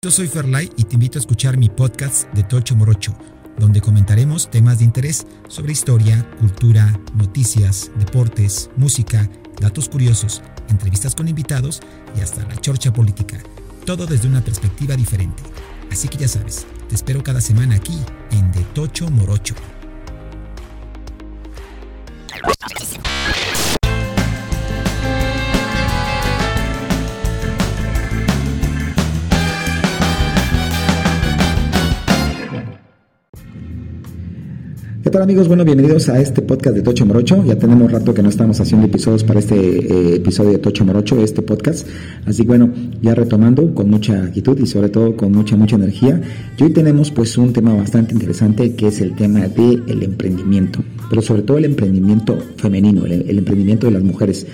Yo soy Ferlay y te invito a escuchar mi podcast de Tocho Morocho, donde comentaremos temas de interés sobre historia, cultura, noticias, deportes, música, datos curiosos, entrevistas con invitados y hasta la chorcha política. Todo desde una perspectiva diferente. Así que ya sabes, te espero cada semana aquí en De Tocho Morocho. ¿Qué tal amigos? Bueno, bienvenidos a este podcast de Tocho Morocho. Ya tenemos rato que no estamos haciendo episodios para este eh, episodio de Tocho Morocho, este podcast. Así bueno, ya retomando con mucha actitud y sobre todo con mucha, mucha energía. Y hoy tenemos pues un tema bastante interesante que es el tema del el emprendimiento. Pero sobre todo el emprendimiento femenino, el, el emprendimiento de las mujeres.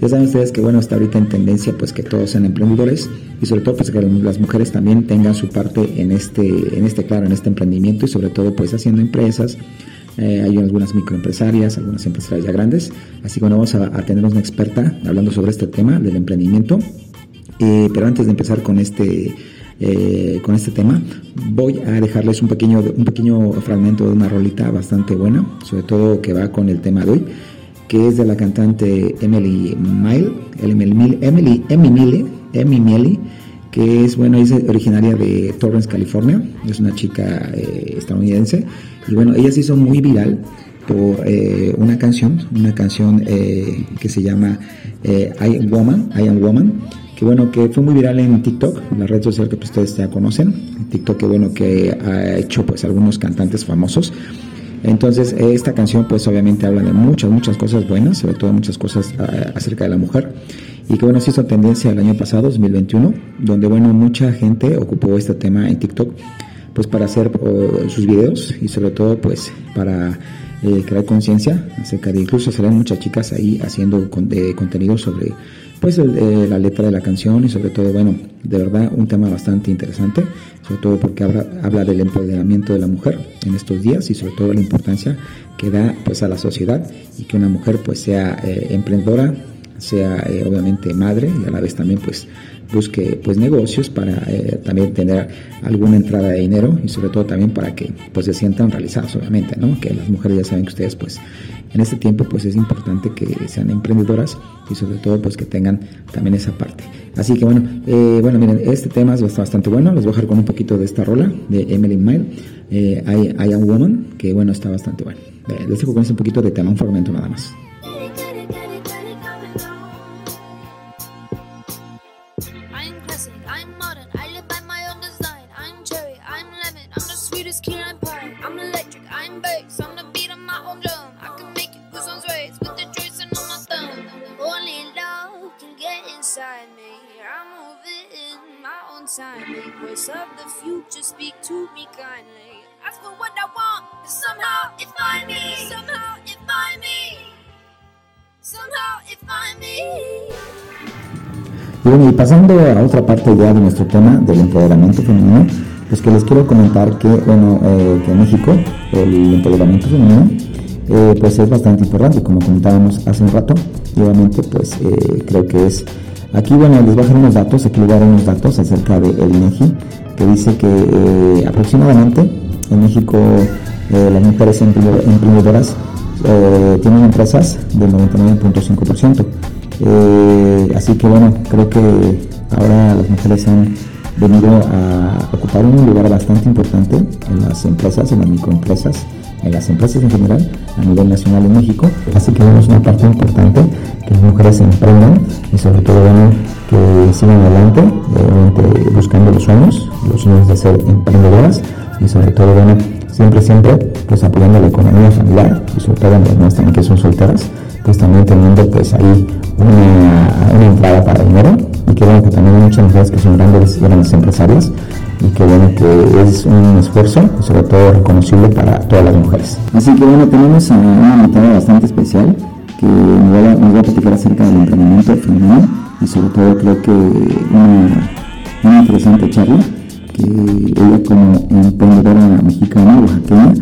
Ya saben ustedes que bueno, está ahorita en tendencia pues que todos sean emprendedores y sobre todo pues que las mujeres también tengan su parte en este, en este claro, en este emprendimiento y sobre todo pues haciendo empresas, eh, hay algunas microempresarias, algunas empresarias ya grandes. Así que bueno, vamos a, tener una experta hablando sobre este tema del emprendimiento. Eh, pero antes de empezar con este, eh, con este tema, voy a dejarles un pequeño, un pequeño fragmento de una rolita bastante buena, sobre todo que va con el tema de hoy, que es de la cantante Emily Mile, Emily, Emily, Emily, Emily que es, bueno, es originaria de Torrance, California, es una chica estadounidense y bueno, ella se hizo muy viral por eh, una canción, una canción eh, que se llama eh, I Am Woman, I Am Woman, que bueno, que fue muy viral en TikTok, la red social que pues, ustedes ya conocen, TikTok que bueno, que ha hecho pues algunos cantantes famosos. Entonces, esta canción pues obviamente habla de muchas, muchas cosas buenas, sobre todo muchas cosas acerca de la mujer. Y que bueno, se hizo tendencia el año pasado, 2021, donde bueno, mucha gente ocupó este tema en TikTok pues para hacer sus videos y sobre todo pues para eh, crear conciencia acerca de incluso salen muchas chicas ahí haciendo contenido sobre pues eh, la letra de la canción y sobre todo bueno de verdad un tema bastante interesante sobre todo porque habla, habla del empoderamiento de la mujer en estos días y sobre todo la importancia que da pues a la sociedad y que una mujer pues sea eh, emprendedora sea obviamente madre y a la vez también pues busque pues negocios para eh, también tener alguna entrada de dinero y sobre todo también para que pues se sientan realizados obviamente no que las mujeres ya saben que ustedes pues en este tiempo pues es importante que sean emprendedoras y sobre todo pues que tengan también esa parte. Así que bueno eh, bueno miren este tema es bastante bueno. Les voy a dejar con un poquito de esta rola de Emily Mile. Eh, I, I, Am Woman que bueno está bastante bueno. Les dejo con un poquito de tema un fragmento nada más voice of the future speak to me kindly. Ask for what I want, somehow it find me. Somehow it find me. Somehow it find me. Y bueno, y pasando a otra parte ya de nuestro tema del empoderamiento femenino, pues que les quiero comentar que, bueno, eh, que en México el empoderamiento femenino eh, pues es bastante importante, como comentábamos hace un rato, y obviamente pues eh, creo que es Aquí, bueno, les voy a dejar unos datos, aquí les voy a dar unos datos acerca del INEGI, que dice que eh, aproximadamente en México eh, las mujeres emprendedoras eh, tienen empresas del 99.5%. así que bueno, creo que ahora las mujeres han venido a ocupar un lugar bastante importante en las empresas, en las microempresas, en las empresas en general a nivel nacional en México. Así que vemos una parte importante que las mujeres emprendan y sobre todo bueno, que sigan adelante, obviamente buscando los sueños, los sueños de ser emprendedoras y sobre todo bueno, siempre, siempre pues apoyando la economía familiar y sobre todo las también que son solteras, pues también teniendo pues ahí una, una entrada para dinero y que que también hay muchas mujeres que son grandes, grandes empresarias y que bueno que es un esfuerzo sobre todo reconocible para todas las mujeres. Así que bueno, tenemos a una invitada bastante especial que nos va, a, nos va a platicar acerca del emprendimiento femenino y sobre todo creo que una, una interesante charla que ella como emprendedora mexicana, oaxaqueña,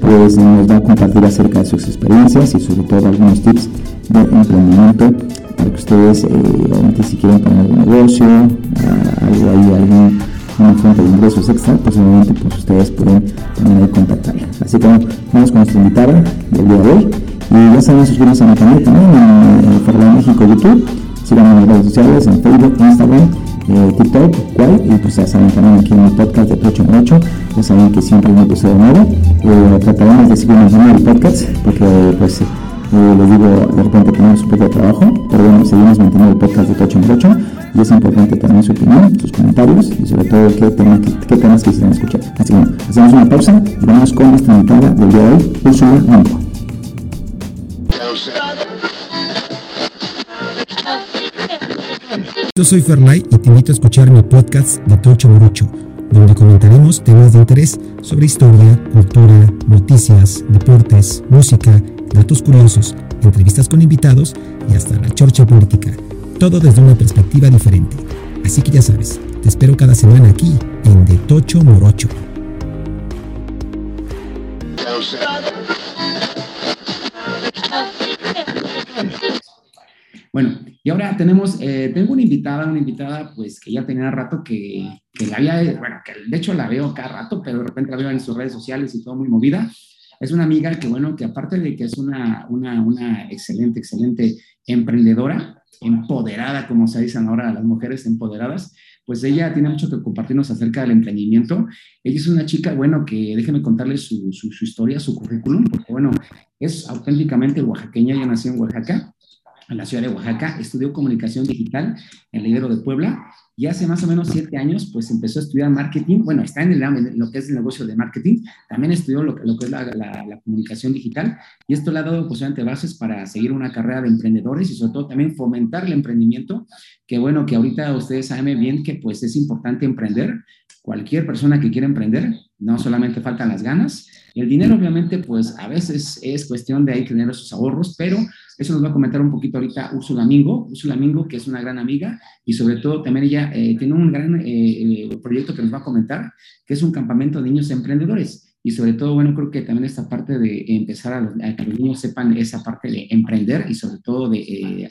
pues nos va a compartir acerca de sus experiencias y sobre todo algunos tips de emprendimiento para que ustedes, eh, si quieren poner un negocio, algo ahí, algún una fuente de ingresos extra, obviamente pues ustedes pueden también ahí contactarla. Así que vamos con nuestra invitada del día de hoy. Y ya saben suscribirse a mi canal también en, en México YouTube. Síganme en las redes sociales, en Facebook, Instagram, eh, TikTok, cual, y pues ya saben también aquí en el podcast de Tocho Morocho, ya saben que siempre hay un episodio nuevo. Eh, trataremos de seguir manteniendo el podcast porque pues eh, les digo, de repente tenemos un poco de trabajo, pero bueno, seguimos manteniendo el podcast de Tocho Morocho y es importante también su opinión, sus comentarios y sobre todo qué, tema, qué, temas quisieran escuchar. Así que bueno, hacemos una pausa y vamos con nuestra invitada del día de hoy, Úrsula Manco. Yo soy Ferlay y te invito a escuchar mi podcast de Tocho Morocho, donde comentaremos temas de interés sobre historia, cultura, noticias, deportes, música, datos curiosos, entrevistas con invitados y hasta la chorcha política. Todo desde una perspectiva diferente. Así que ya sabes, te espero cada semana aquí en De Tocho Morocho. Bueno, y ahora tenemos, eh, tengo una invitada, una invitada pues que ya tenía rato que, que la había, bueno, que de hecho la veo cada rato, pero de repente la veo en sus redes sociales y todo muy movida. Es una amiga que, bueno, que aparte de que es una, una, una excelente, excelente emprendedora, empoderada, como se dicen ahora las mujeres empoderadas, pues ella tiene mucho que compartirnos acerca del emprendimiento. Ella es una chica, bueno, que déjeme contarles su, su, su historia, su currículum, porque, bueno, es auténticamente oaxaqueña, ella nació en Oaxaca, en la ciudad de Oaxaca, estudió comunicación digital en el Ibero de Puebla y hace más o menos siete años pues empezó a estudiar marketing, bueno, está en, el, en lo que es el negocio de marketing, también estudió lo, que es la, comunicación digital y esto le ha dado posiblemente bases para seguir una carrera de emprendedores y sobre todo también fomentar el emprendimiento, que bueno, que ahorita ustedes saben bien que pues es importante emprender, cualquier persona que quiera emprender, no solamente faltan las ganas, el dinero obviamente pues a veces es cuestión de ahí tener esos ahorros, pero eso nos va a comentar un poquito ahorita Úrsula Mingo, Úrsula Mingo, que es una gran amiga y sobre todo también ella eh, tiene un gran eh, eh, proyecto que nos va a comentar, que es un campamento de niños emprendedores. Y sobre todo, bueno, creo que también esta parte de empezar a, que los niños sepan esa parte de emprender y sobre todo de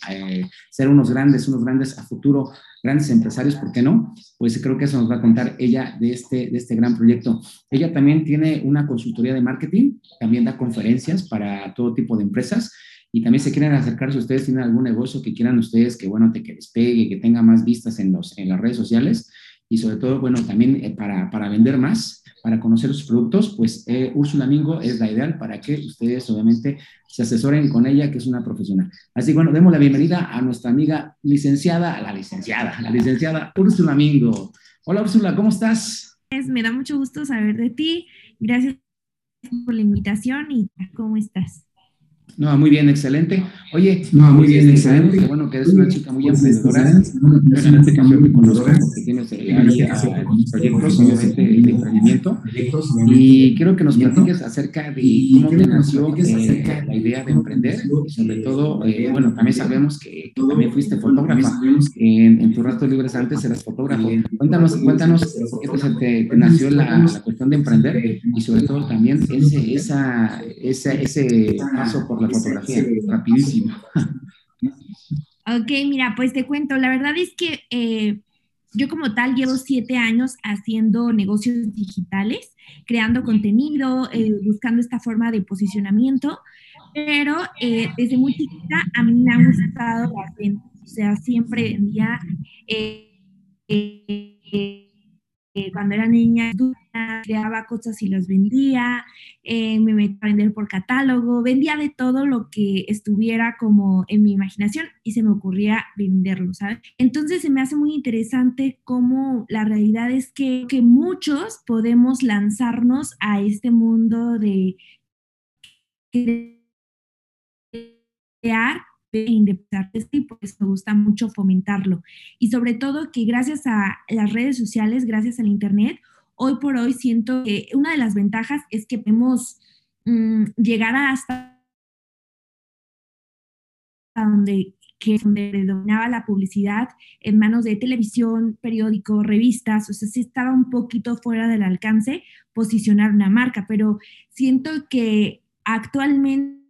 ser unos grandes, unos grandes a futuro, grandes empresarios, ¿por qué no? Pues creo que eso nos va a contar ella de este, de este gran proyecto. Ella también tiene una consultoría de marketing, también da conferencias para todo tipo de empresas y también se quieren acercar si ustedes tienen algún negocio que quieran ustedes que, bueno, te, que despegue, que tenga más vistas en, los, en las redes sociales y sobre todo, bueno, también eh, para, para, vender más, para conocer sus productos, pues eh, Úrsula Mingo es la ideal para que ustedes obviamente se asesoren con ella, que es una profesional. Así que bueno, demos la bienvenida a nuestra amiga licenciada, la licenciada, la licenciada Úrsula Mingo. Hola Úrsula, ¿cómo estás? Me da mucho gusto saber de ti. Gracias por la invitación y ¿cómo estás? No, muy bien, excelente. Oye, no, muy bien, excelente. Que, bueno, que eres una chica muy emprendedora. en este caso me conozco porque tienes eh, ahí proyectos, obviamente, de emprendimiento. Y quiero que nos platiques acerca de cómo te nació eh, la idea de emprender. Y sobre todo, eh, bueno, también sabemos que, que también fuiste fotógrafa. En, en tus ratos libres antes eras fotógrafo. Cuéntanos, cuéntanos por qué te, te, nació la, la, cuestión de emprender y sobre todo también ese, esa, esa, ese paso por la fotografía, rapidísimo. Ok, mira, pues te cuento, la verdad es que eh, yo como tal llevo siete años haciendo negocios digitales, creando contenido, eh, buscando esta forma de posicionamiento, pero eh, desde muy chiquita a mí me ha gustado la gente, o sea, siempre vendía cuando era niña creaba cosas y las vendía, eh, me metía a vender por catálogo, vendía de todo lo que estuviera como en mi imaginación y se me ocurría venderlo, ¿sabes? Entonces se me hace muy interesante cómo la realidad es que, que muchos podemos lanzarnos a este mundo de crear independizarse y pues me gusta mucho fomentarlo. Y sobre todo que gracias a las redes sociales, gracias al Internet, hoy por hoy siento que una de las ventajas es que podemos mmm, llegar hasta donde que donde predominaba la publicidad en manos de televisión, periódico, revistas, o sea, sí estaba un poquito fuera del alcance posicionar una marca, pero siento que actualmente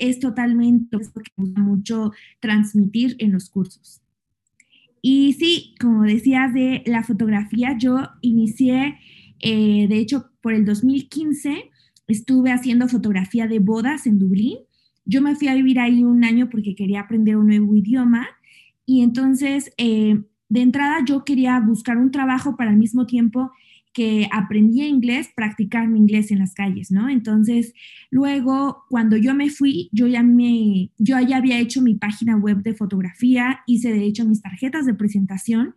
es totalmente lo que gusta mucho transmitir en los cursos. Y sí, como decías de la fotografía, yo inicié, eh, de hecho, por el 2015 estuve haciendo fotografía de bodas en Dublín. Yo me fui a vivir ahí un año porque quería aprender un nuevo idioma y entonces eh, de entrada yo quería buscar un trabajo para al mismo tiempo que aprendí inglés, practicar mi inglés en las calles, ¿no? Entonces, luego, cuando yo me fui, yo ya me, yo ya había hecho mi página web de fotografía, hice de hecho mis tarjetas de presentación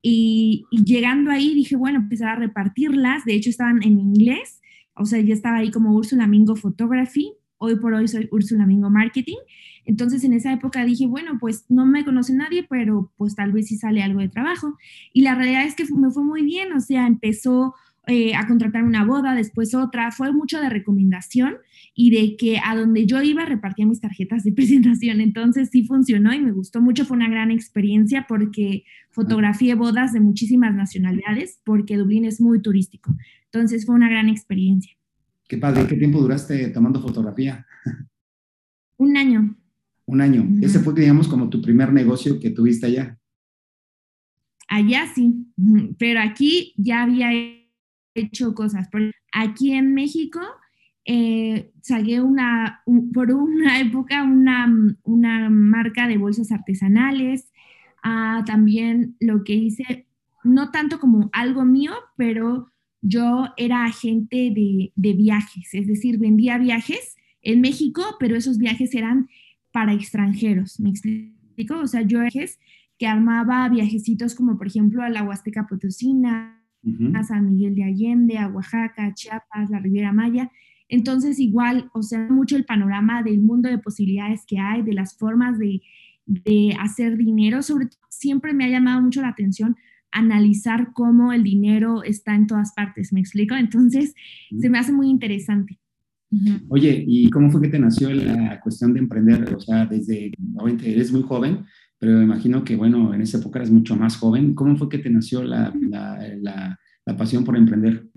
y, y llegando ahí dije, bueno, empezar a repartirlas, de hecho estaban en inglés, o sea, ya estaba ahí como Ursula Mingo Photography, hoy por hoy soy Ursula Mingo Marketing, entonces en esa época dije, bueno, pues no me conoce nadie, pero pues tal vez sí sale algo de trabajo. Y la realidad es que me fue muy bien, o sea, empezó eh, a contratar una boda, después otra, fue mucho de recomendación y de que a donde yo iba repartía mis tarjetas de presentación. Entonces sí funcionó y me gustó mucho, fue una gran experiencia porque fotografié bodas de muchísimas nacionalidades, porque Dublín es muy turístico. Entonces fue una gran experiencia. Qué padre, ¿qué tiempo duraste tomando fotografía? Un año. Un año. Ese fue, digamos, como tu primer negocio que tuviste allá. Allá sí, pero aquí ya había hecho cosas. Aquí en México eh, saqué una, por una época una, una, marca de bolsas artesanales. Ah, también lo que hice, no tanto como algo mío, pero yo era agente de, de viajes, es decir, vendía viajes en México, pero esos viajes eran para extranjeros, ¿me explico? O sea, yo que armaba viajecitos como por ejemplo a la Huasteca Potosina, a San Miguel de Allende, a Oaxaca, a Chiapas, la Riviera Maya. Entonces igual, o sea, mucho el panorama del mundo de posibilidades que hay, de las formas de, de hacer dinero, sobre todo siempre me ha llamado mucho la atención analizar cómo el dinero está en todas partes, ¿me explico? Entonces, se me hace muy interesante. Oye, ¿y cómo fue que te nació la cuestión de emprender? O sea, desde, obviamente eres muy joven, pero me imagino que, bueno, en esa época eres mucho más joven. ¿Cómo fue que te nació la, la, la, pasión por emprender?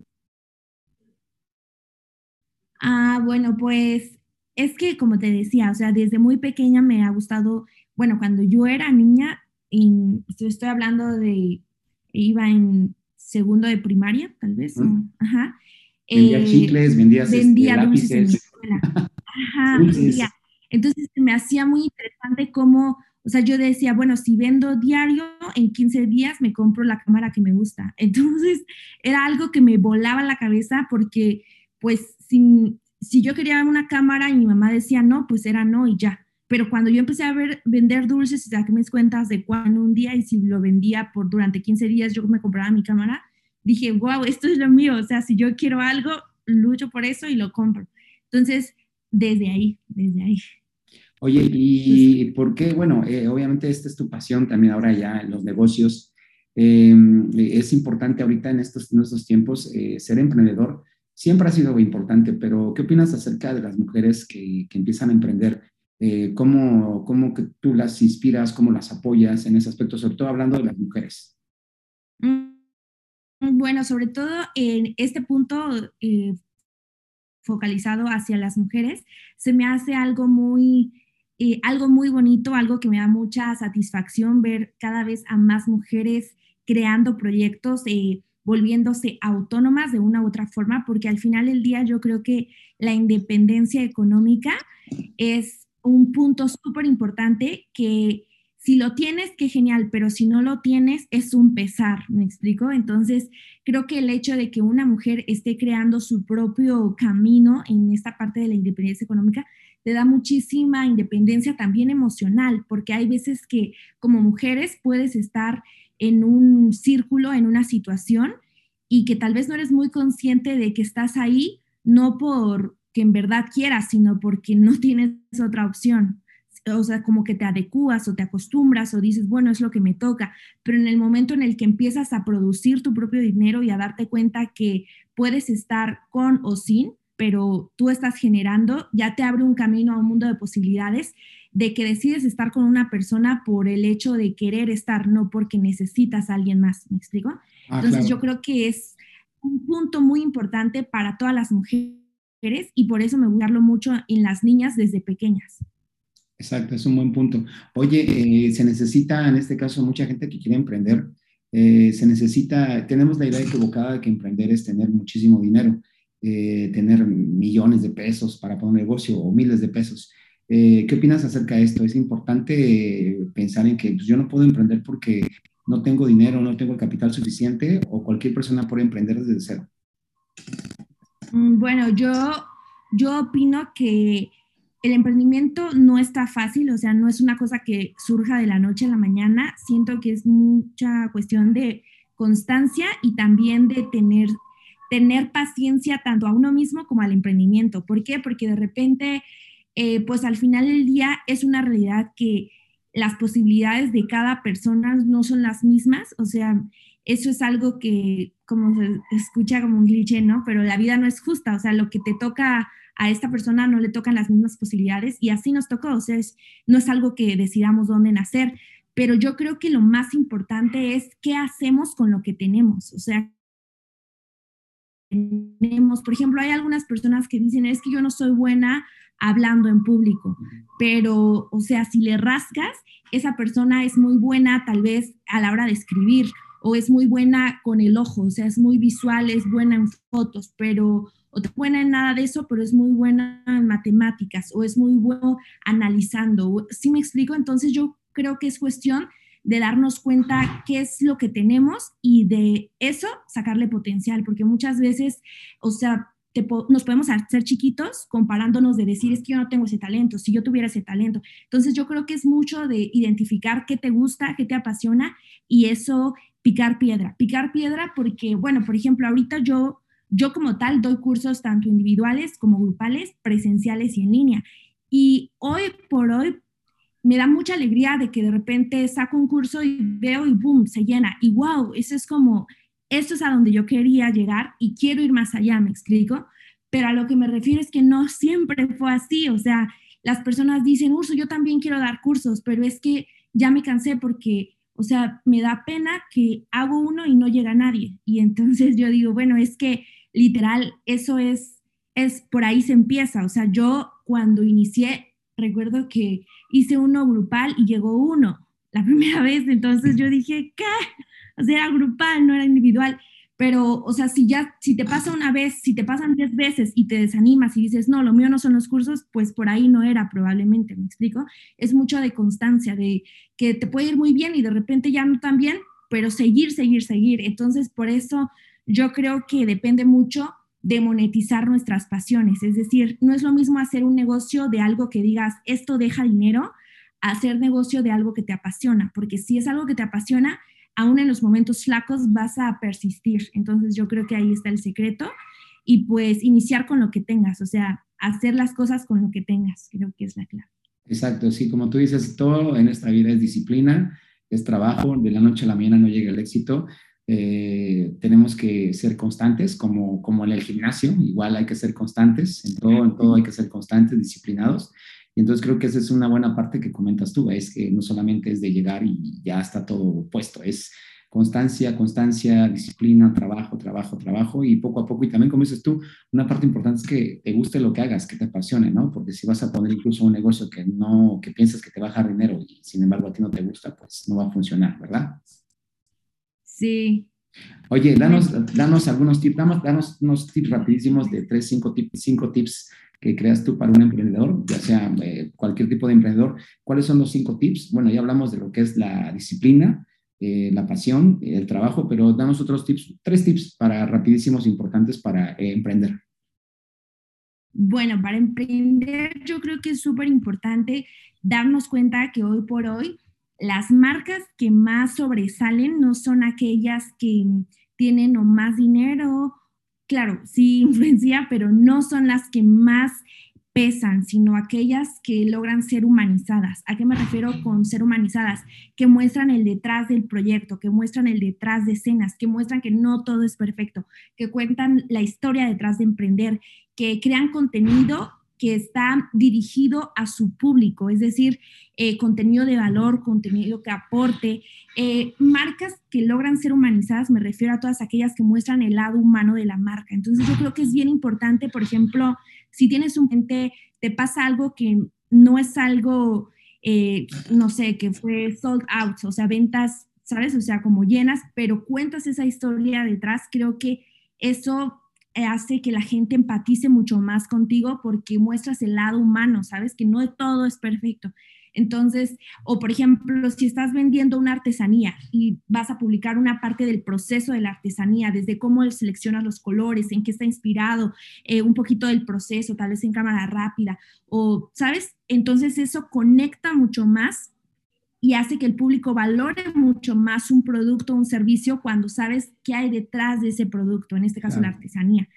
Ah, bueno, pues es que, como te decía, o sea, desde muy pequeña me ha gustado, bueno, cuando yo era niña, estoy hablando de, iba en segundo de primaria, tal vez, ajá, Vendía eh, chicles, vendía vendía este, lápices. En escuela. Ajá, vendía. Entonces me hacía muy interesante cómo, o sea, yo decía, bueno, si vendo diario, en 15 días me compro la cámara que me gusta. Entonces era algo que me volaba la cabeza porque, pues, si, si yo quería una cámara y mi mamá decía no, pues era no y ya. Pero cuando yo empecé a ver, vender dulces y saqué mis cuentas de cuándo un día y si lo vendía por durante 15 días, yo me compraba mi cámara, dije, wow, esto es lo mío, o sea, si yo quiero algo, lucho por eso y lo compro. Entonces, desde ahí, desde ahí. Oye, ¿y por qué? Bueno, eh, obviamente esta es tu pasión también ahora ya en los negocios. Em, es importante ahorita en estos, en estos tiempos eh, ser emprendedor. Siempre ha sido importante, pero ¿qué opinas acerca de las mujeres que, que empiezan a emprender? Eh, ¿cómo, ¿Cómo que tú las inspiras, cómo las apoyas en ese aspecto, sobre todo hablando de las mujeres? Mm. Bueno, sobre todo en este punto eh, focalizado hacia las mujeres, se me hace algo muy, eh, algo muy bonito, algo que me da mucha satisfacción ver cada vez a más mujeres creando proyectos, eh, volviéndose autónomas de una u otra forma, porque al final del día yo creo que la independencia económica es un punto súper importante que si lo tienes, qué genial, pero si no lo tienes, es un pesar, ¿me explico? Entonces, creo que el hecho de que una mujer esté creando su propio camino en esta parte de la independencia económica, te da muchísima independencia también emocional, porque hay veces que como mujeres puedes estar en un círculo, en una situación, y que tal vez no eres muy consciente de que estás ahí, no por que en verdad quieras, sino porque no tienes otra opción. O sea, como que te adecuas o te acostumbras o dices, bueno, es lo que me toca, pero en el momento en el que empiezas a producir tu propio dinero y a darte cuenta que puedes estar con o sin, pero tú estás generando, ya te abre un camino a un mundo de posibilidades de que decides estar con una persona por el hecho de querer estar, no porque necesitas a alguien más, ¿me explico? Ah, Entonces yo creo que es un punto muy importante para todas las mujeres y por eso me gusta mucho en las niñas desde pequeñas. Exacto, es un buen punto. Oye, eh, se necesita en este caso mucha gente que quiere emprender. Eh, se necesita, tenemos la idea equivocada de que emprender es tener muchísimo dinero, eh, tener millones de pesos para poner un negocio o miles de pesos. ¿Qué opinas acerca de esto? ¿Es importante pensar en que pues, yo no puedo emprender porque no tengo dinero, no tengo el capital suficiente o cualquier persona puede emprender desde cero? Mm, bueno, yo, yo opino que el emprendimiento no está fácil, o sea, no es una cosa que surja de la noche a la mañana. Siento que es mucha cuestión de constancia y también de tener, tener paciencia tanto a uno mismo como al emprendimiento. ¿Por qué? Porque de repente, eh, pues al final del día es una realidad que las posibilidades de cada persona no son las mismas, o sea, eso es algo que como se escucha como un cliché, ¿no? Pero la vida no es justa, o sea, lo que te toca a esta persona no le tocan las mismas posibilidades y así nos tocó, o sea, no es algo que decidamos dónde nacer, pero yo creo que lo más importante es qué hacemos con lo que tenemos, o sea, tenemos, por ejemplo, hay algunas personas que dicen, es que yo no soy buena hablando en público, pero, o sea, si le rascas, esa persona es muy buena tal vez a la hora de escribir o es muy buena con el ojo, o sea, es muy visual, es buena en fotos, pero o es buena en nada de eso, pero es muy buena en matemáticas o es muy bueno analizando. ¿Sí me explico? Entonces yo creo que es cuestión de darnos cuenta qué es lo que tenemos y de eso sacarle potencial, porque muchas veces, o sea, nos podemos hacer chiquitos comparándonos de decir, es que yo no tengo ese talento, si yo tuviera ese talento. Entonces yo creo que es mucho de identificar qué te gusta, qué te apasiona y eso picar piedra. Picar piedra porque, bueno, por ejemplo, ahorita yo yo como tal doy cursos tanto individuales como grupales, presenciales y en línea. Y hoy por hoy me da mucha alegría de que de repente saco un curso y veo y boom, se llena. Y wow, eso es como, esto es a donde yo quería llegar y quiero ir más allá, me explico. Pero a lo que me refiero es que no siempre fue así. O sea, las personas dicen, Urso, yo también quiero dar cursos, pero es que ya me cansé porque, o sea, me da pena que hago uno y no llega nadie. Y entonces yo digo, bueno, es que literal, eso es, es, por ahí se empieza. O sea, yo cuando inicié, recuerdo que hice uno grupal y llegó uno la primera vez, entonces yo dije, ¿qué? O sea, era grupal, no era individual. Pero, o sea, si ya, si te pasa una vez, si te pasan diez veces y te desanimas y dices, no, lo mío no son los cursos, pues por ahí no era probablemente, ¿me explico? Es mucho de constancia, de que te puede ir muy bien y de repente ya no tan bien, pero seguir, seguir, seguir. Entonces, por eso yo creo que depende mucho de monetizar nuestras pasiones. Es decir, no es lo mismo hacer un negocio de algo que digas, esto deja dinero, a hacer negocio de algo que te apasiona, porque si es algo que te apasiona, aún en los momentos flacos vas a persistir. Entonces yo creo que ahí está el secreto y pues iniciar con lo que tengas, o sea, hacer las cosas con lo que tengas, creo que es la clave. Exacto, sí, como tú dices, todo en esta vida es disciplina, es trabajo, de la noche a la mañana no llega el éxito, eh, tenemos que ser constantes, como, como en el gimnasio, igual hay que ser constantes, en todo, en todo hay que ser constantes, disciplinados. Y entonces creo que esa es una buena parte que comentas tú, es que no solamente es de llegar y ya está todo puesto, es constancia, constancia, disciplina, trabajo, trabajo, trabajo y poco a poco. Y también, como dices tú, una parte importante es que te guste lo que hagas, que te apasione, ¿no? Porque si vas a poner incluso un negocio que no, que piensas que te va a dejar dinero y sin embargo a ti no te gusta, pues no va a funcionar, ¿verdad? Sí. Oye, danos, danos algunos tips, danos, unos tips rapidísimos de tres, cinco, tips, cinco tips que creas tú para un emprendedor, ya sea eh, cualquier tipo de emprendedor. ¿Cuáles son los cinco tips? Bueno, ya hablamos de lo que es la disciplina, eh, la pasión, el trabajo, pero danos otros tips, tres tips para rapidísimos importantes para eh, emprender. Bueno, para emprender yo creo que es súper importante darnos cuenta que hoy por hoy las marcas que más sobresalen no son aquellas que tienen o más dinero, claro, sí influencia, pero no son las que más pesan, sino aquellas que logran ser humanizadas. ¿A qué me refiero con ser humanizadas? Que muestran el detrás del proyecto, que muestran el detrás de escenas, que muestran que no todo es perfecto, que cuentan la historia detrás de emprender, que crean contenido que está dirigido a su público, es decir, eh, contenido de valor, contenido que aporte, eh, marcas que logran ser humanizadas, me refiero a todas aquellas que muestran el lado humano de la marca. Entonces yo creo que es bien importante, por ejemplo, si tienes un cliente, te pasa algo que no es algo, eh, no sé, que fue sold out, o sea, ventas, ¿sabes? O sea, como llenas, pero cuentas esa historia detrás, creo que eso hace que la gente empatice mucho más contigo porque muestras el lado humano, ¿sabes? Que no todo es perfecto. Entonces, o por ejemplo, si estás vendiendo una artesanía y vas a publicar una parte del proceso de la artesanía, desde cómo seleccionas los colores, en qué está inspirado, eh, un poquito del proceso, tal vez en cámara rápida, o, ¿sabes? Entonces eso conecta mucho más y hace que el público valore mucho más un producto o un servicio cuando sabes qué hay detrás de ese producto, en este caso la artesanía.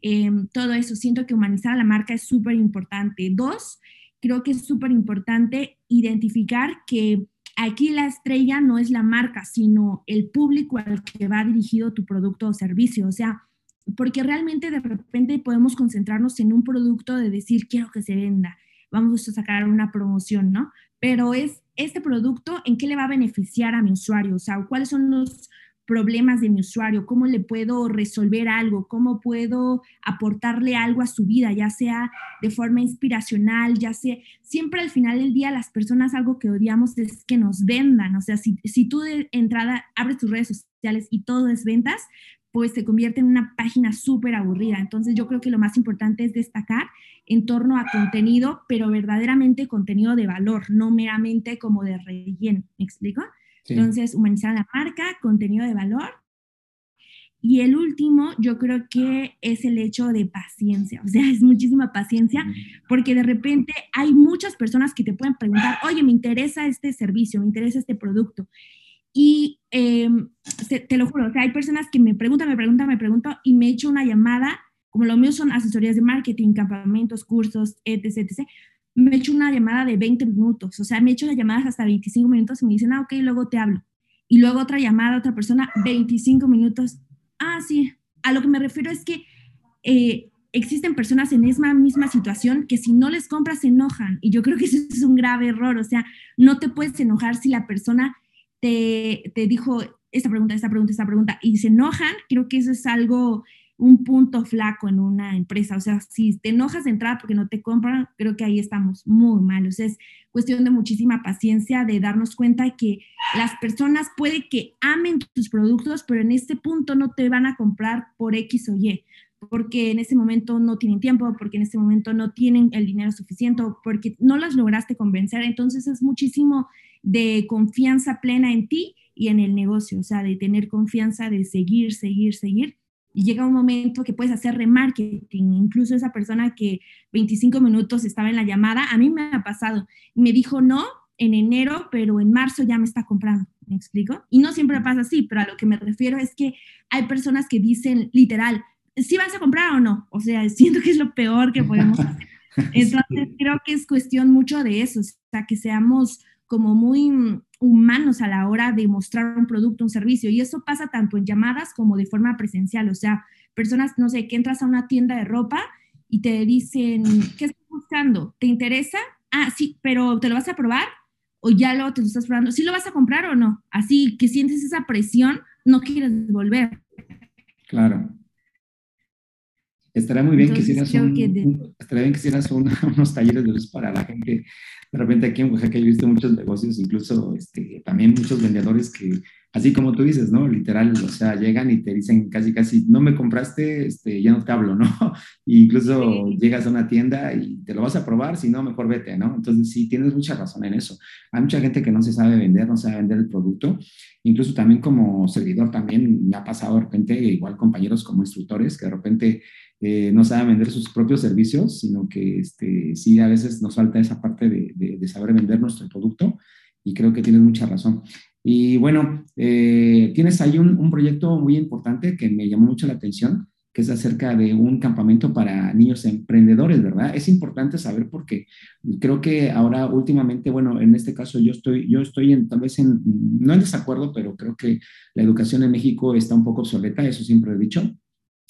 Em, todo eso, siento que humanizar a la marca es súper importante. Dos, creo que es súper importante identificar que aquí la estrella no es la marca, sino el público al que va dirigido tu producto o servicio. O sea, porque realmente de repente podemos concentrarnos en un producto de decir, quiero que se venda, vamos a sacar una promoción, ¿no? Pero es este producto, ¿en qué le va a beneficiar a mi usuario? O sea, ¿cuáles son los problemas de mi usuario, cómo le puedo resolver algo, cómo puedo aportarle algo a su vida, ya sea de forma inspiracional, ya sea, siempre al final del día las personas algo que odiamos es que nos vendan, o sea, si, si tú de entrada abres tus redes sociales y todo es ventas, pues se convierte en una página súper aburrida. Entonces yo creo que lo más importante es destacar en torno a contenido, pero verdaderamente contenido de valor, no meramente como de relleno. ¿Me explico? Entonces, humanizar la marca, contenido de valor. Y el último, yo creo que es el hecho de paciencia, o sea, es muchísima paciencia, porque de repente hay muchas personas que te pueden preguntar, oye, me interesa este servicio, me interesa este producto. Y em, te, lo juro, o sea, hay personas que me preguntan, me preguntan, me preguntan y me echo una llamada, como lo mío son asesorías de marketing, campamentos, cursos, etc., etc me he hecho una llamada de 20 minutos, o sea, me he hecho las llamadas hasta 25 minutos y me dicen, ah, ok, luego te hablo. Y luego otra llamada, otra persona, 25 minutos. Ah, sí, a lo que me refiero es que eh, existen personas en esa misma situación que si no les compras se enojan. Y yo creo que eso es un grave error, o sea, no te puedes enojar si la persona te, te dijo esta pregunta, esta pregunta, esta pregunta, y se enojan, creo que eso es algo un punto flaco en una empresa. O sea, si te enojas de entrada porque no te compran, creo que ahí estamos muy mal. O sea, es cuestión de muchísima paciencia, de darnos cuenta que las personas puede que amen tus productos, pero en este punto no te van a comprar por X o Y, porque en ese momento no tienen tiempo, porque en ese momento no tienen el dinero suficiente, porque no las lograste convencer. Entonces es muchísimo de confianza plena en ti y en el negocio, o sea, de tener confianza, de seguir, seguir, seguir y llega un momento que puedes hacer remarketing. Incluso esa persona que 25 minutos estaba en la llamada, a mí me ha pasado. Me dijo no en enero, pero en marzo ya me está comprando. ¿Me explico? Y no siempre pasa así, pero a lo que me refiero es que hay personas que dicen literal, si ¿sí vas a comprar o no. O sea, siento que es lo peor que podemos hacer. Entonces, creo que es cuestión mucho de eso, o sea, que seamos como muy humanos a la hora de mostrar un producto, un servicio. Y eso pasa tanto en llamadas como de forma presencial. O sea, personas, no sé, que entras a una tienda de ropa y te dicen, ¿qué estás buscando? ¿Te interesa? Ah, sí, pero ¿te lo vas a probar? ¿O ya lo te lo estás probando? ¿Sí lo vas a comprar o no? Así que sientes esa presión, no quieres volver. Claro. Estaría muy bien que hicieras, estaría bien que hicieras unos talleres de luz para la gente de repente aquí en Oaxaca he visto muchos negocios, incluso este, también muchos vendedores que, así como tú dices, ¿no? Literal, o sea, llegan y te dicen casi, casi, no me compraste, este, ya no te hablo, ¿no? incluso llegas a una tienda y te lo vas a probar, si no, mejor vete, ¿no? Entonces, sí, tienes mucha razón en eso. Hay mucha gente que no se sabe vender, no sabe vender el producto. Incluso también como servidor, también me ha pasado de repente, igual compañeros como instructores, que de repente eh, no saben vender sus propios servicios, sino que este, sí, a veces nos falta esa parte de, saber vender nuestro producto y creo que tienes mucha razón. Y bueno, eh, tienes ahí un, proyecto muy importante que me llamó mucho la atención, que es acerca de un campamento para niños emprendedores, ¿verdad? Es importante saber porque creo que ahora últimamente, bueno, en este caso yo estoy, yo estoy en, tal vez en, no en desacuerdo, pero creo que la educación en México está un poco obsoleta, eso siempre he dicho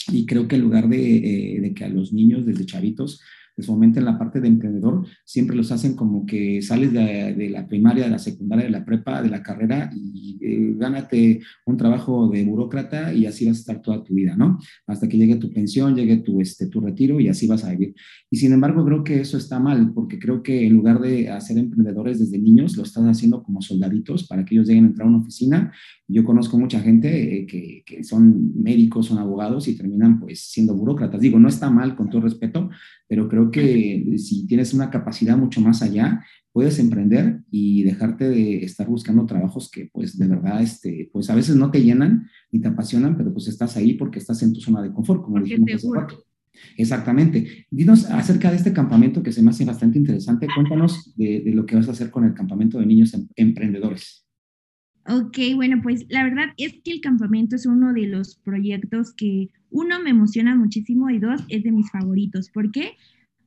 y creo que en lugar de, eh, de, que a los niños desde chavitos les fomenten la parte de emprendedor, siempre los hacen como que sales de, la primaria, de la secundaria, de la prepa, de la carrera y eh, gánate un trabajo de burócrata y así vas a estar toda tu vida, ¿no? Hasta que llegue tu pensión, llegue tu, este, tu retiro y así vas a vivir. Y sin embargo, creo que eso está mal, porque creo que en lugar de hacer emprendedores desde niños, lo están haciendo como soldaditos para que ellos lleguen a entrar a una oficina. Yo conozco mucha gente eh, que, que son médicos, son abogados y terminan pues siendo burócratas. Digo, no está mal con todo respeto, pero creo que si tienes una capacidad mucho más allá, puedes emprender y dejarte de estar buscando trabajos que pues de verdad, este, pues a veces no te llenan ni te apasionan, pero pues estás ahí porque estás en tu zona de confort, como dijimos hace. Exactamente. Dinos acerca de este campamento que se me hace bastante interesante. Cuéntanos de, de lo que vas a hacer con el campamento de niños em, emprendedores. Ok, bueno, pues la verdad es que el campamento es uno de los proyectos que uno me emociona muchísimo y dos es de mis favoritos. ¿Por qué?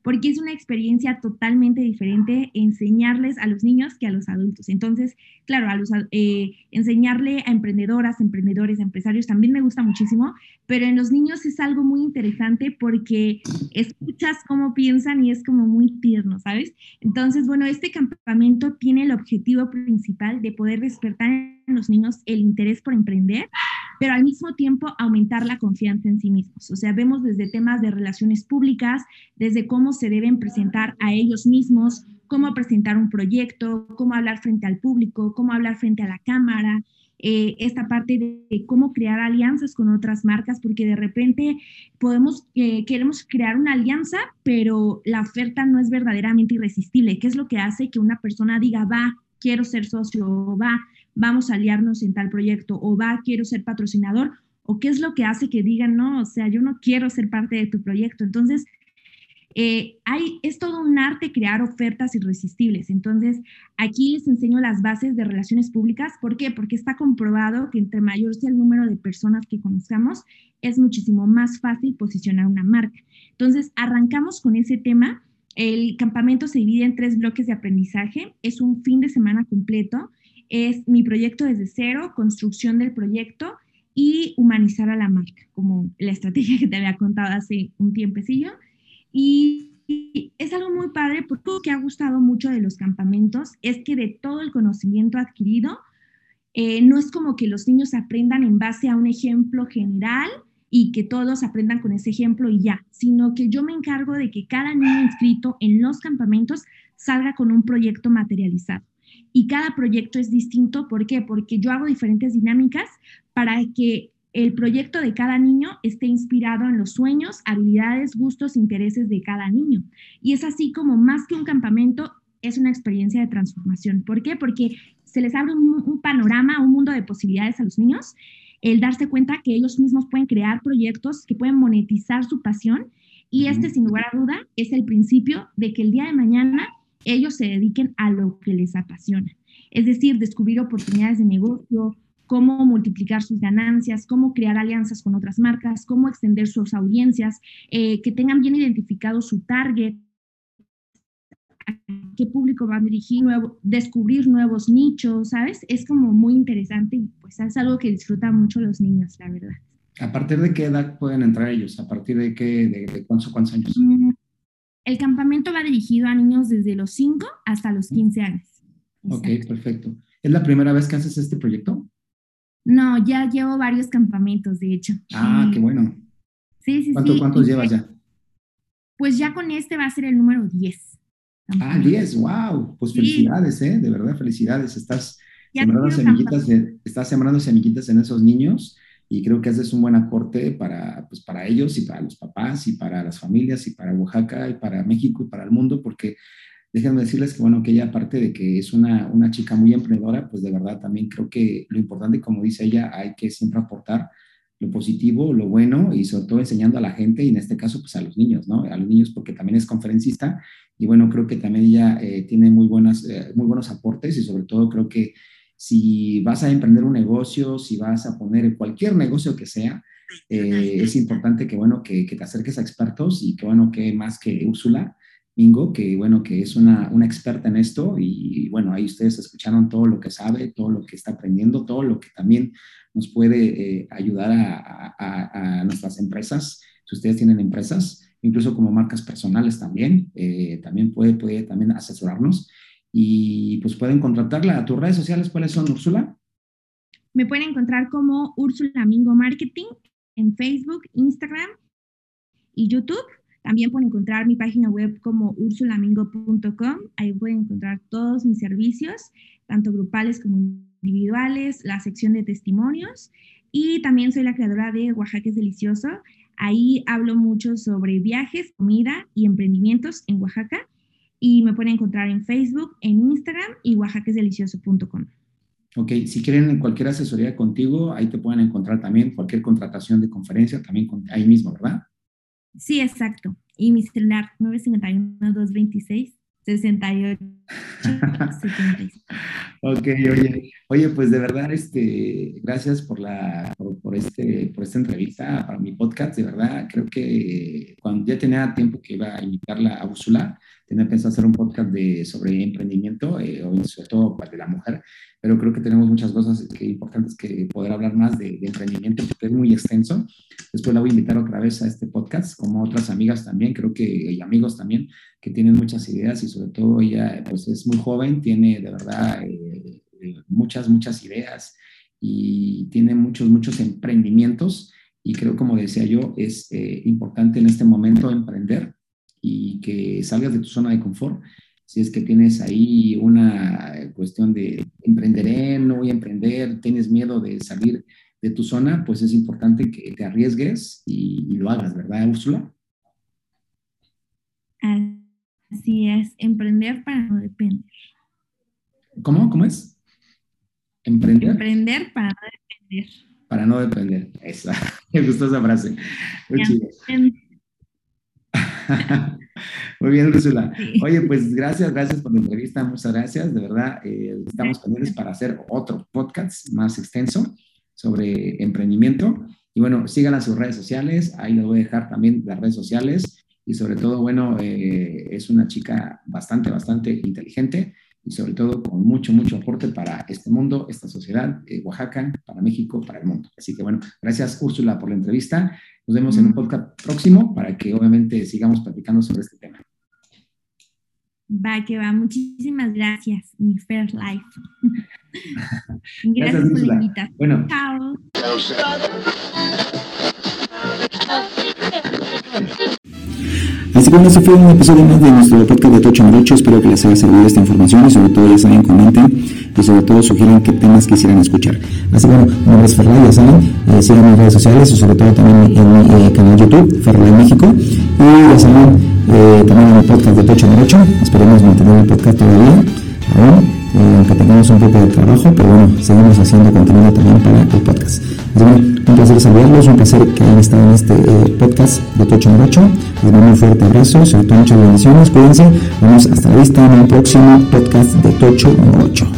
Porque es una experiencia totalmente diferente enseñarles a los niños que a los adultos. Entonces, claro, a los, eh, enseñarle a emprendedoras, emprendedores, empresarios también me gusta muchísimo, pero en los niños es algo muy interesante porque escuchas cómo piensan y es como muy tierno, ¿sabes? Entonces, bueno, este campamento tiene el objetivo principal de poder despertar en los niños el interés por emprender pero al mismo tiempo aumentar la confianza en sí mismos. O sea, vemos desde temas de relaciones públicas, desde cómo se deben presentar a ellos mismos, cómo presentar un proyecto, cómo hablar frente al público, cómo hablar frente a la cámara, eh, esta parte de, cómo crear alianzas con otras marcas, porque de repente podemos, eh, queremos crear una alianza, pero la oferta no es verdaderamente irresistible. ¿Qué es lo que hace que una persona diga, va, quiero ser socio, va, vamos a aliarnos en tal proyecto, o va, quiero ser patrocinador, o qué es lo que hace que digan, no, o sea, yo no quiero ser parte de tu proyecto. Entonces, eh, hay, es todo un arte crear ofertas irresistibles. Entonces, aquí les enseño las bases de relaciones públicas. ¿Por qué? Porque está comprobado que entre mayor sea el número de personas que conozcamos, es muchísimo más fácil posicionar una marca. Entonces, arrancamos con ese tema. El campamento se divide en tres bloques de aprendizaje. Es un fin de semana completo es mi proyecto desde cero, construcción del proyecto y humanizar a la marca, como la estrategia que te había contado hace un tiempecillo. Y, es algo muy padre porque lo que ha gustado mucho de los campamentos es que de todo el conocimiento adquirido, eh, no es como que los niños aprendan en base a un ejemplo general y que todos aprendan con ese ejemplo y ya, sino que yo me encargo de que cada niño inscrito en los campamentos salga con un proyecto materializado y cada proyecto es distinto. ¿Por qué? Porque yo hago diferentes dinámicas para que el proyecto de cada niño esté inspirado en los sueños, habilidades, gustos, intereses de cada niño. Y es así como más que un campamento, es una experiencia de transformación. ¿Por qué? Porque se les abre un, panorama, un mundo de posibilidades a los niños, el darse cuenta que ellos mismos pueden crear proyectos, que pueden monetizar su pasión. Y este, sin lugar a duda, es el principio de que el día de mañana ellos se dediquen a lo que les apasiona. Es decir, descubrir oportunidades de negocio, cómo multiplicar sus ganancias, cómo crear alianzas con otras marcas, cómo extender sus audiencias, eh, que tengan bien identificado su target, a qué público van a dirigir, nuevo, descubrir nuevos nichos, ¿sabes? Es como muy interesante y pues es algo que disfrutan mucho los niños, la verdad. ¿A partir de qué edad pueden entrar ellos? ¿A partir de qué, de, cuántos, cuántos años? Mm, el campamento va dirigido a niños desde los 5 hasta los 15 años. Ok, perfecto. ¿Es la primera vez que haces este proyecto? No, ya llevo varios campamentos, de hecho. Ah, qué bueno. Sí, sí, sí. ¿Cuántos llevas ya? Pues ya con este va a ser el número 10. Ah, 10, wow. Pues felicidades, ¿eh? De verdad, felicidades. Estás sembrando semillitas, estás sembrando semillitas en esos niños y creo que ese es un buen aporte para, pues, para ellos y para los papás y para las familias y para Oaxaca y para México y para el mundo, porque déjenme decirles que, bueno, que ella, aparte de que es una, una chica muy emprendedora, pues de verdad también creo que lo importante, como dice ella, hay que siempre aportar lo positivo, lo bueno y sobre todo enseñando a la gente y en este caso pues a los niños, ¿no? A los niños porque también es conferencista y bueno, creo que también ella eh, tiene muy, buenas, eh, muy buenos aportes y sobre todo creo que si vas a emprender un negocio, si vas a poner cualquier negocio que sea, eh, es importante que, bueno, que, te acerques a expertos y que, bueno, que más que Úrsula Mingo, que, bueno, que es una, experta en esto y, bueno, ahí ustedes escucharon todo lo que sabe, todo lo que está aprendiendo, todo lo que también nos puede eh, ayudar a, nuestras empresas, si ustedes tienen empresas, incluso como marcas personales también, eh, también puede, puede también asesorarnos y pues pueden contratarla. ¿A tus redes sociales cuáles son, Úrsula? Me pueden encontrar como Úrsula Mingo Marketing en Facebook, Instagram y YouTube. También pueden encontrar mi página web como ursulamingo.com. Ahí pueden encontrar todos mis servicios, tanto grupales como individuales, la sección de testimonios. Y también soy la creadora de Oaxaca es Delicioso. Ahí hablo mucho sobre viajes, comida y emprendimientos en Oaxaca. Y me pueden encontrar en Facebook, en Instagram y oaxaquesdelicioso.com. Ok, si quieren cualquier asesoría contigo, ahí te pueden encontrar también cualquier contratación de conferencia, también ahí mismo, ¿verdad? Sí, exacto. Y mi celular 951-226. 68 ok, oye, oye, pues de verdad, este, gracias por la, por, este, por esta entrevista para mi podcast, de verdad, creo que cuando ya tenía tiempo que iba a invitarla a Úrsula, tenía pensado hacer un podcast de, sobre emprendimiento, eh, sobre todo para la mujer, pero creo que tenemos muchas cosas que, importantes que poder hablar más de, emprendimiento, porque es muy extenso. Después la voy a invitar otra vez a este podcast, como otras amigas también, creo que, y amigos también, que tienen muchas ideas y sobre todo ella, pues es muy joven, tiene de verdad eh, muchas, muchas ideas y tiene muchos, muchos emprendimientos. Y creo, como decía yo, es eh, importante en este momento emprender y que salgas de tu zona de confort si es que tienes ahí una cuestión de emprenderé, no voy a emprender, tienes miedo de salir de tu zona, pues es importante que te arriesgues y, lo hagas, ¿verdad, Úrsula? Así es, emprender para no depender. ¿Cómo? ¿Cómo es? Emprender. Emprender para no depender. Para no depender. Esa. Me gustó esa frase. Muy chido. Muy bien, Úrsula. Oye, pues gracias, gracias por la entrevista, muchas gracias. De verdad, eh, estamos pendientes para hacer otro podcast más extenso sobre emprendimiento. Y bueno, sigan a sus redes sociales, ahí les voy a dejar también las redes sociales. Y sobre todo, bueno, eh, es una chica bastante, bastante inteligente y sobre todo con mucho, mucho aporte para este mundo, esta sociedad, eh, Oaxaca, para México, para el mundo. Así que bueno, gracias Úrsula por la entrevista. Nos vemos en un podcast próximo para que obviamente sigamos platicando sobre este tema. Va, que va. Muchísimas gracias, mi Fair Life. gracias, por la invitación. Bueno. Chao. Así que bueno, ese fue un episodio más de nuestro podcast de Tocho Morocho. Espero que les haya servido esta información y sobre todo ya saben, comenten y sobre todo sugieran qué temas quisieran escuchar. Así que bueno, mi nombre es Ferrari, ya saben, eh, sigan mis redes sociales y sobre todo también en mi eh, canal YouTube, Ferrari México. Y ya saben, eh, también en el podcast de Tocho Morocho. Esperemos mantener el podcast todavía aunque tengamos un poco de trabajo, pero bueno, seguimos haciendo contenido también para el podcast. un placer saludarlos, un placer que hayan estado en este eh, podcast de Tocho Morocho. Les mando un fuerte abrazo, sobre todo muchas bendiciones, cuídense. Vamos hasta la vista en el próximo podcast de Tocho Morocho.